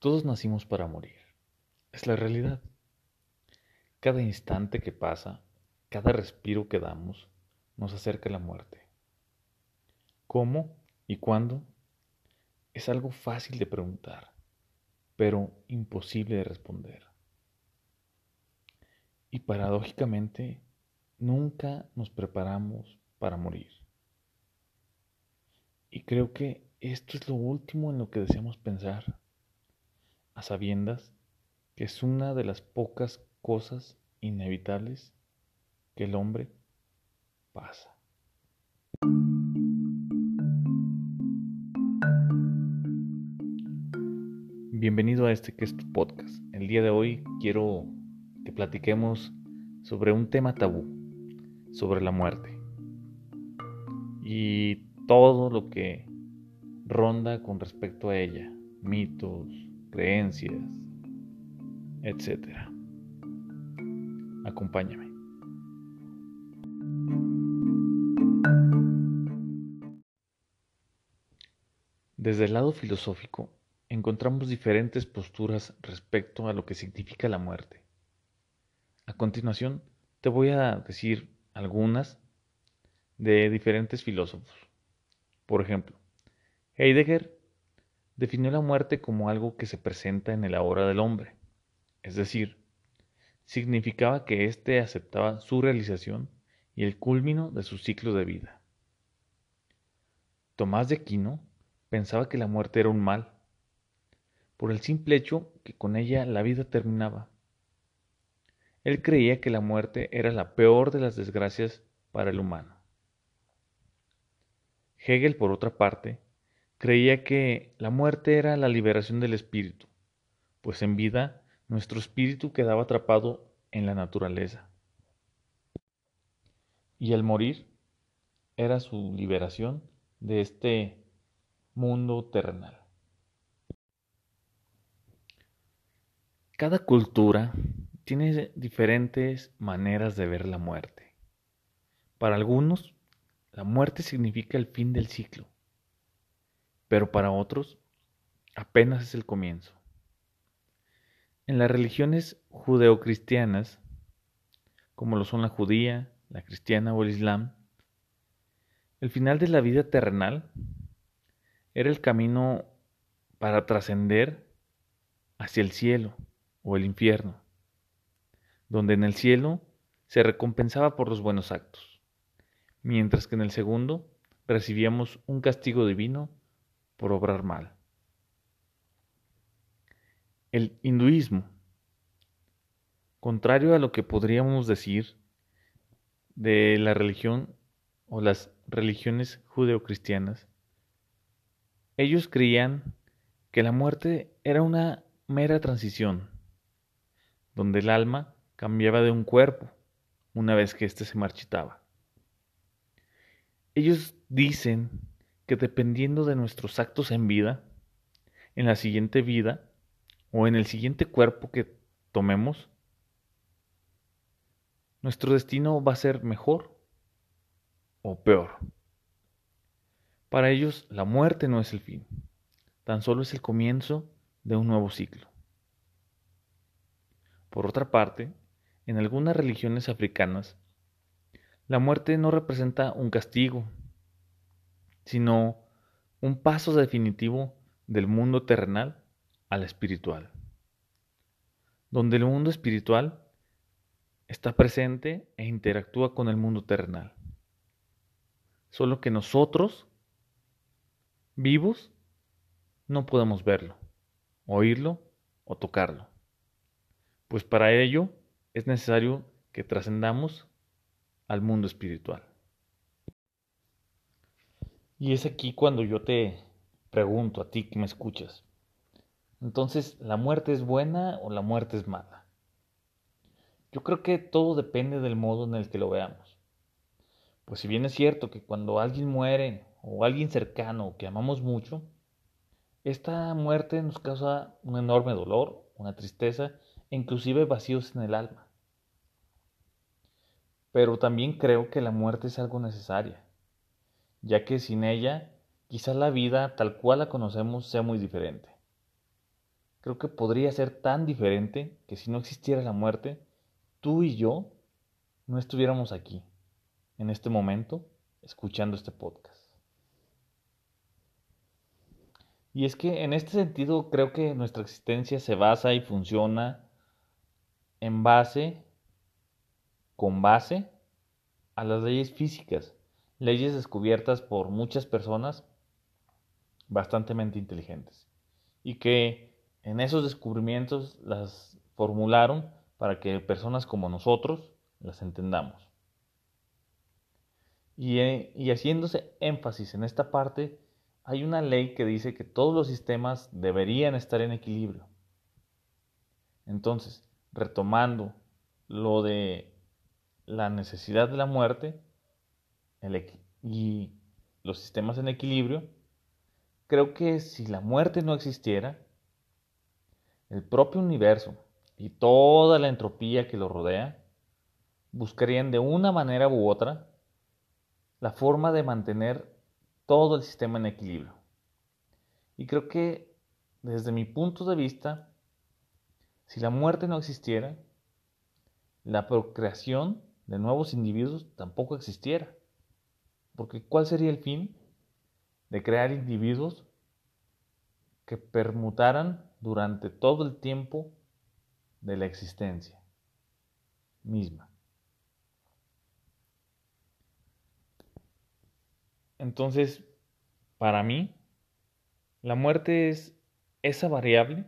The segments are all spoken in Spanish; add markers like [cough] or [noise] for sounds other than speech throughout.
Todos nacimos para morir. Es la realidad. Cada instante que pasa, cada respiro que damos, nos acerca a la muerte. ¿Cómo y cuándo? Es algo fácil de preguntar, pero imposible de responder. Y paradójicamente, nunca nos preparamos para morir. Y creo que esto es lo último en lo que deseamos pensar a sabiendas que es una de las pocas cosas inevitables que el hombre pasa. Bienvenido a este que es tu podcast. El día de hoy quiero que platiquemos sobre un tema tabú, sobre la muerte y todo lo que ronda con respecto a ella, mitos, creencias, etc. Acompáñame. Desde el lado filosófico, encontramos diferentes posturas respecto a lo que significa la muerte. A continuación, te voy a decir algunas de diferentes filósofos. Por ejemplo, Heidegger definió la muerte como algo que se presenta en el ahora del hombre, es decir, significaba que éste aceptaba su realización y el culmino de su ciclo de vida. Tomás de Aquino pensaba que la muerte era un mal, por el simple hecho que con ella la vida terminaba. Él creía que la muerte era la peor de las desgracias para el humano. Hegel, por otra parte, Creía que la muerte era la liberación del espíritu, pues en vida nuestro espíritu quedaba atrapado en la naturaleza. Y al morir era su liberación de este mundo terrenal. Cada cultura tiene diferentes maneras de ver la muerte. Para algunos, la muerte significa el fin del ciclo pero para otros apenas es el comienzo. En las religiones judeocristianas, como lo son la judía, la cristiana o el islam, el final de la vida terrenal era el camino para trascender hacia el cielo o el infierno, donde en el cielo se recompensaba por los buenos actos, mientras que en el segundo recibíamos un castigo divino por obrar mal. El hinduismo, contrario a lo que podríamos decir de la religión o las religiones judeocristianas, ellos creían que la muerte era una mera transición, donde el alma cambiaba de un cuerpo una vez que éste se marchitaba. Ellos dicen que dependiendo de nuestros actos en vida, en la siguiente vida o en el siguiente cuerpo que tomemos, nuestro destino va a ser mejor o peor. Para ellos la muerte no es el fin, tan solo es el comienzo de un nuevo ciclo. Por otra parte, en algunas religiones africanas, la muerte no representa un castigo, sino un paso definitivo del mundo terrenal al espiritual, donde el mundo espiritual está presente e interactúa con el mundo terrenal. Solo que nosotros, vivos, no podemos verlo, oírlo o tocarlo, pues para ello es necesario que trascendamos al mundo espiritual. Y es aquí cuando yo te pregunto a ti que me escuchas. Entonces, ¿la muerte es buena o la muerte es mala? Yo creo que todo depende del modo en el que lo veamos. Pues si bien es cierto que cuando alguien muere o alguien cercano que amamos mucho, esta muerte nos causa un enorme dolor, una tristeza e inclusive vacíos en el alma. Pero también creo que la muerte es algo necesaria ya que sin ella quizás la vida tal cual la conocemos sea muy diferente. creo que podría ser tan diferente que si no existiera la muerte, tú y yo no estuviéramos aquí, en este momento, escuchando este podcast. Y es que en este sentido creo que nuestra existencia se basa y funciona en base, con base a las leyes físicas, leyes descubiertas por muchas personas bastante inteligentes y que en esos descubrimientos las formularon para que personas como nosotros las entendamos. Y, eh, y haciéndose énfasis en esta parte, hay una ley que dice que todos los sistemas deberían estar en equilibrio. Entonces, retomando lo de la necesidad de la muerte y los sistemas en equilibrio, creo que si la muerte no existiera, el propio universo y toda la entropía que lo rodea buscarían de una manera u otra la forma de mantener todo el sistema en equilibrio. Y creo que desde mi punto de vista, si la muerte no existiera, la procreación de nuevos individuos tampoco existiera. Porque ¿cuál sería el fin de crear individuos que permutaran durante todo el tiempo de la existencia misma? Entonces, para mí, la muerte es esa variable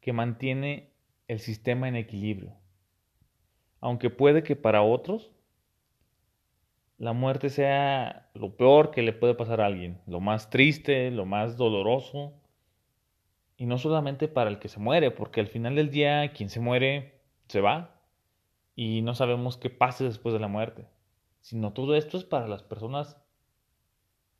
que mantiene el sistema en equilibrio. Aunque puede que para otros la muerte sea lo peor que le puede pasar a alguien, lo más triste, lo más doloroso. Y no solamente para el que se muere, porque al final del día quien se muere se va y no sabemos qué pase después de la muerte, sino todo esto es para las personas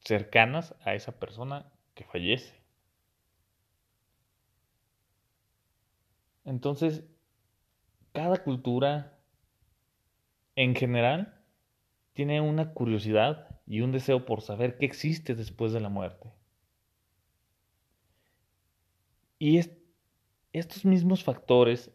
cercanas a esa persona que fallece. Entonces, cada cultura en general tiene una curiosidad y un deseo por saber qué existe después de la muerte. Y estos mismos factores,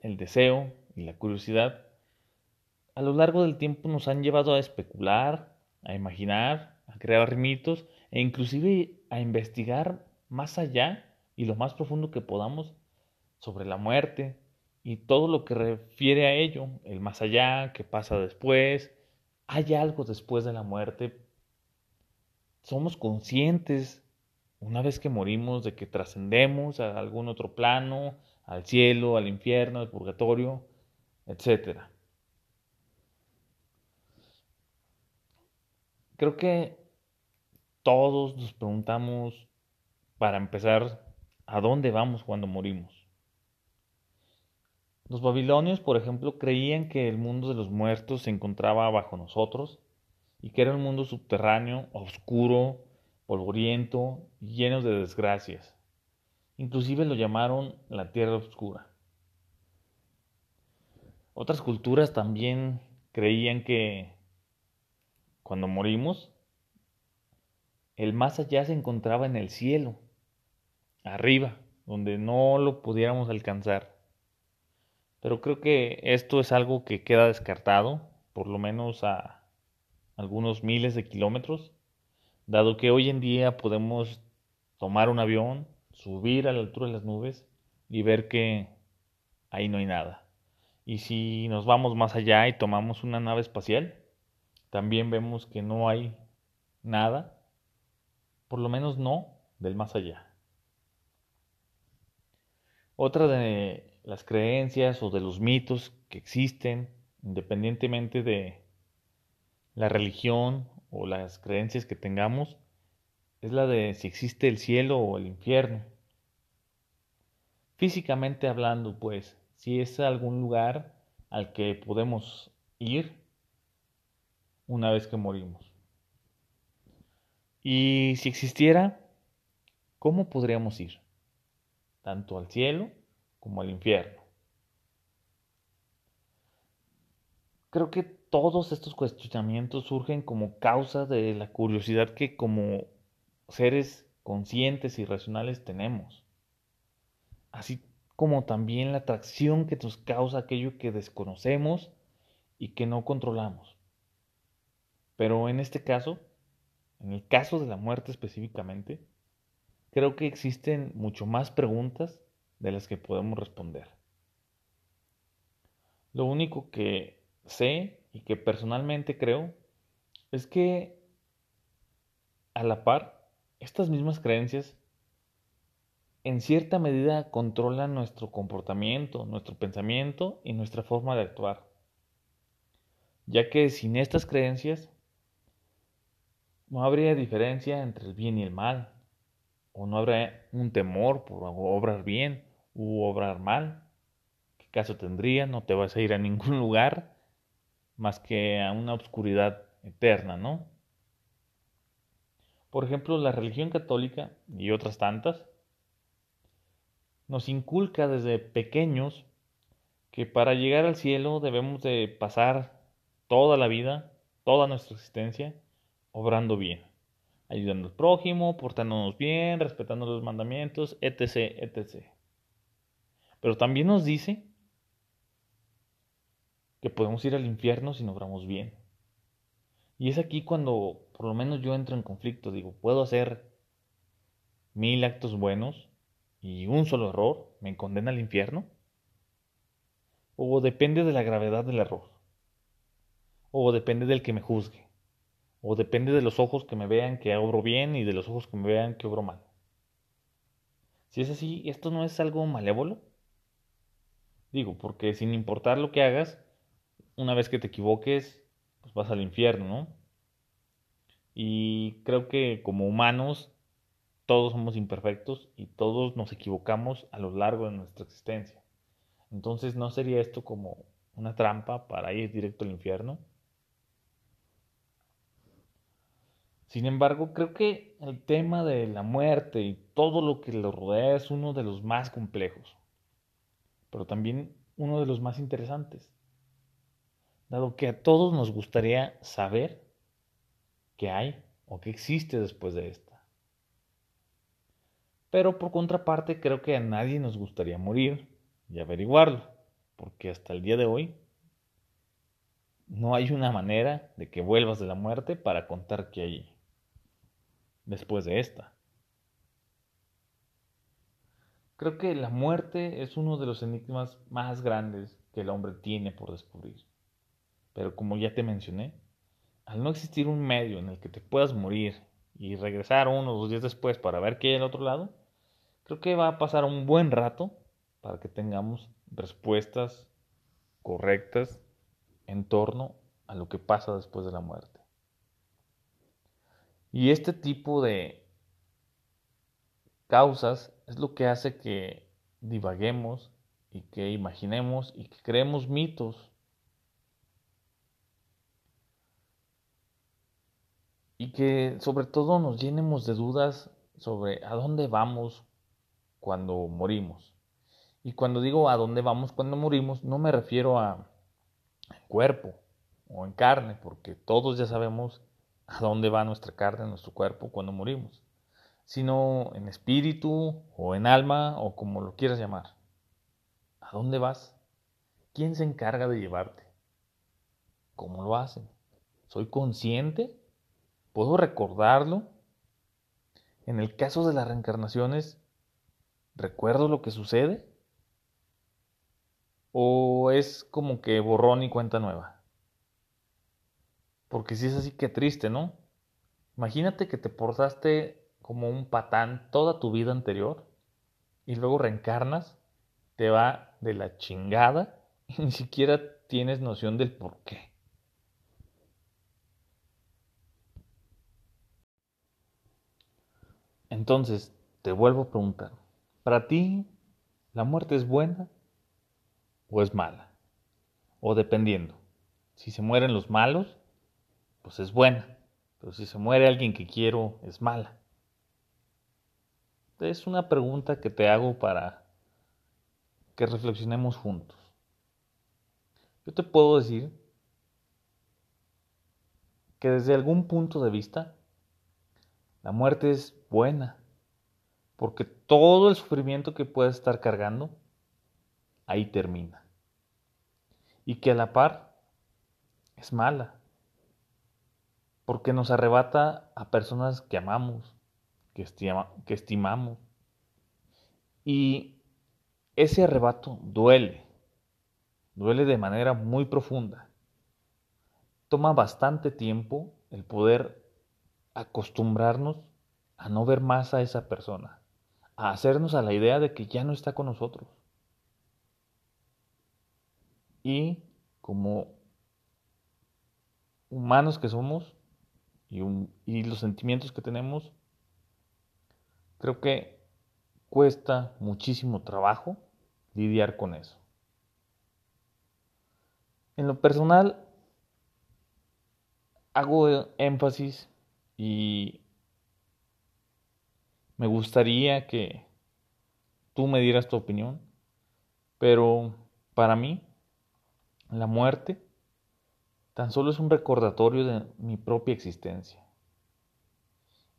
el deseo y la curiosidad, a lo largo del tiempo nos han llevado a especular, a imaginar, a crear mitos e inclusive a investigar más allá y lo más profundo que podamos sobre la muerte y todo lo que refiere a ello, el más allá, qué pasa después, hay algo después de la muerte. Somos conscientes una vez que morimos de que trascendemos a algún otro plano, al cielo, al infierno, al purgatorio, etc. Creo que todos nos preguntamos, para empezar, ¿a dónde vamos cuando morimos? Los babilonios, por ejemplo, creían que el mundo de los muertos se encontraba bajo nosotros y que era un mundo subterráneo, oscuro, polvoriento, lleno de desgracias. Inclusive lo llamaron la tierra oscura. Otras culturas también creían que cuando morimos el más allá se encontraba en el cielo, arriba, donde no lo pudiéramos alcanzar. Pero creo que esto es algo que queda descartado, por lo menos a algunos miles de kilómetros, dado que hoy en día podemos tomar un avión, subir a la altura de las nubes y ver que ahí no hay nada. Y si nos vamos más allá y tomamos una nave espacial, también vemos que no hay nada por lo menos no del más allá. Otra de las creencias o de los mitos que existen, independientemente de la religión o las creencias que tengamos, es la de si existe el cielo o el infierno. Físicamente hablando, pues, si es algún lugar al que podemos ir una vez que morimos. Y si existiera, ¿cómo podríamos ir? Tanto al cielo como al infierno. Creo que todos estos cuestionamientos surgen como causa de la curiosidad que como seres conscientes y racionales tenemos. así como también la atracción que nos causa aquello que desconocemos y que no controlamos. Pero en este caso, en el caso de la muerte específicamente, creo que existen mucho más preguntas de las que podemos responder. Lo único que sé y que personalmente creo es que a la par, estas mismas creencias en cierta medida controlan nuestro comportamiento, nuestro pensamiento y nuestra forma de actuar. Ya que sin estas creencias no habría diferencia entre el bien y el mal, o no habrá un temor por obrar bien obrar mal. ¿Qué caso tendría? No te vas a ir a ningún [laughs] lugar más que a una oscuridad eterna, ¿no? Por ejemplo, la religión católica y otras tantas nos inculca desde pequeños que para llegar al cielo debemos de pasar toda la vida, toda nuestra existencia, obrando bien, ayudando al prójimo, portándonos bien, respetando los mandamientos, etc., etc. Pero también nos dice que podemos ir al infierno si no obramos bien. Y es aquí cuando por lo menos yo entro en conflicto, digo, puedo hacer mil actos buenos y un solo error me condena al infierno. O depende de la gravedad del error. O depende del que me juzgue. O depende de los ojos que me vean que obro bien y de los ojos que me vean que obro mal. Si es así, ¿esto no es algo malévolo? Digo, porque sin importar lo que hagas, una vez que te equivoques, pues vas al infierno, ¿no? Y creo que como humanos todos somos imperfectos y todos nos equivocamos a lo largo de nuestra existencia. Entonces, ¿no sería esto como una trampa para ir directo al infierno? Sin embargo, creo que el tema de la muerte y todo lo que lo rodea es uno de los más complejos, pero también uno de los más interesantes, dado que a todos nos gustaría saber qué hay o qué existe después de esta. Pero por contraparte creo que a nadie nos gustaría morir y averiguarlo, porque hasta el día de hoy no hay una manera de que vuelvas de la muerte para contar qué hay después de esta. Creo que la muerte es uno de los enigmas más grandes que el hombre tiene por descubrir. Pero como ya te mencioné, al no existir un medio en el que te puedas morir y regresar uno o dos días después para ver qué hay al otro lado, creo que va a pasar un buen rato para que tengamos respuestas correctas en torno a lo que pasa después de la muerte. Y este tipo de causas es lo que hace que divaguemos y que imaginemos y que creemos mitos y que sobre todo nos llenemos de dudas sobre a dónde vamos cuando morimos. Y cuando digo a dónde vamos cuando morimos, no me refiero a cuerpo o en carne, porque todos ya sabemos a dónde va nuestra carne, nuestro cuerpo cuando morimos, sino en espíritu o en alma o como lo quieras llamar. ¿A dónde vas? ¿Quién se encarga de llevarte? ¿Cómo lo hacen? ¿Soy consciente ¿Puedo recordarlo? En el caso de las reencarnaciones, ¿recuerdo lo que sucede? ¿O es como que borrón y cuenta nueva? Porque si es así, que triste, ¿no? Imagínate que te portaste como un patán toda tu vida anterior y luego reencarnas, te va de la chingada y ni siquiera tienes noción del por qué. Entonces, te vuelvo a preguntar, ¿para ti la muerte es buena o es mala? O dependiendo, si se mueren los malos, pues es buena, pero si se muere alguien que quiero, es mala. Es una pregunta que te hago para que reflexionemos juntos. Yo te puedo decir que desde algún punto de vista, la muerte es buena, porque todo el sufrimiento que puedes estar cargando, ahí termina. Y que a la par es mala, porque nos arrebata a personas que amamos, que, estimamos. Y ese arrebato duele, duele de manera muy profunda. Toma bastante tiempo el poder acostumbrarnos a no ver más a esa persona, a hacernos a la idea de que ya no está con nosotros. Y como humanos que somos y los sentimientos que tenemos, creo que cuesta muchísimo trabajo lidiar con eso. En lo personal, hago énfasis y me gustaría que tú me dieras tu opinión, pero para mí la muerte tan solo es un recordatorio de mi propia existencia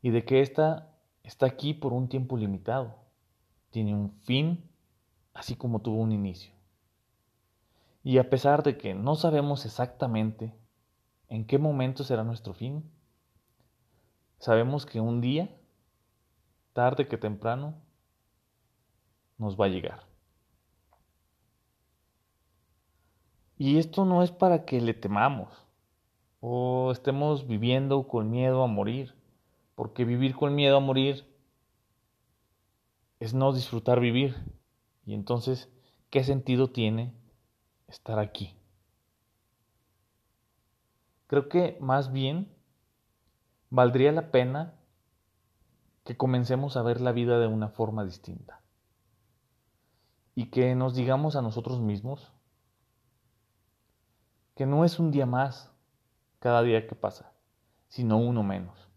y de que ésta está aquí por un tiempo limitado, tiene un fin así como tuvo un inicio. Y a pesar de que no sabemos exactamente en qué momento será nuestro fin, sabemos que un día, tarde que temprano, nos va a llegar. Y esto no es para que le temamos o estemos viviendo con miedo a morir, porque vivir con miedo a morir es no disfrutar vivir. Y entonces, ¿qué sentido tiene estar aquí? Creo que más bien valdría la pena que comencemos a ver la vida de una forma distinta y que nos digamos a nosotros mismos que no es un día más cada día que pasa, sino uno menos.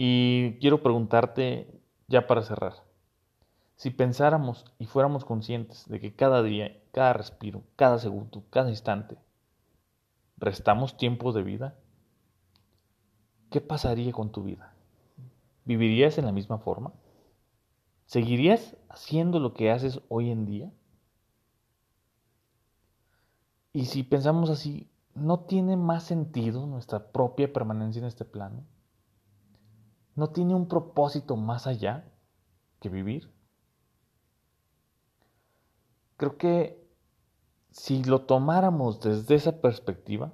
Y quiero preguntarte ya para cerrar, si pensáramos y fuéramos conscientes de que cada día, cada respiro, cada segundo, cada instante, restamos tiempo de vida, ¿qué pasaría con tu vida? ¿Vivirías en la misma forma? ¿Seguirías haciendo lo que haces hoy en día? Y si pensamos así, ¿no tiene más sentido nuestra propia permanencia en este plano? ¿No tiene un propósito más allá que vivir? Creo que si lo tomáramos desde esa perspectiva,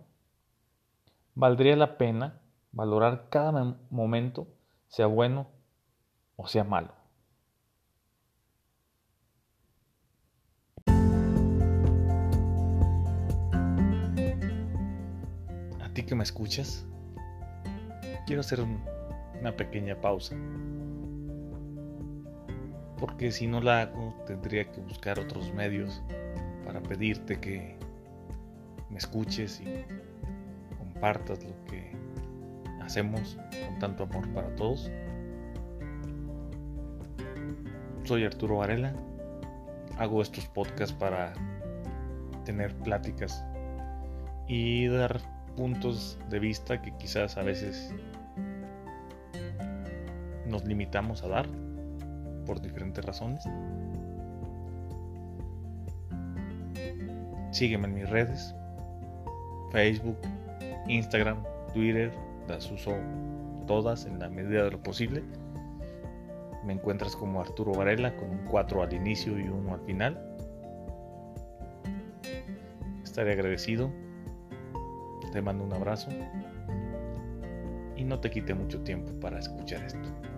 valdría la pena valorar cada momento, sea bueno o sea malo. A ti que me escuchas, quiero hacer una pequeña pausa porque si no la hago tendría que buscar otros medios para pedirte que me escuches y compartas lo que hacemos con tanto amor para todos. Soy Arturo Varela, hago estos podcasts para tener pláticas y dar puntos de vista que quizás a veces nos limitamos a dar por diferentes razones. Sígueme en mis redes, Facebook, Instagram, Twitter, las uso todas en la medida de lo posible. Me encuentras como Arturo Varela con un 4 al inicio y 1 al final. Estaré agradecido. Te mando un abrazo. Y no te quite mucho tiempo para escuchar esto.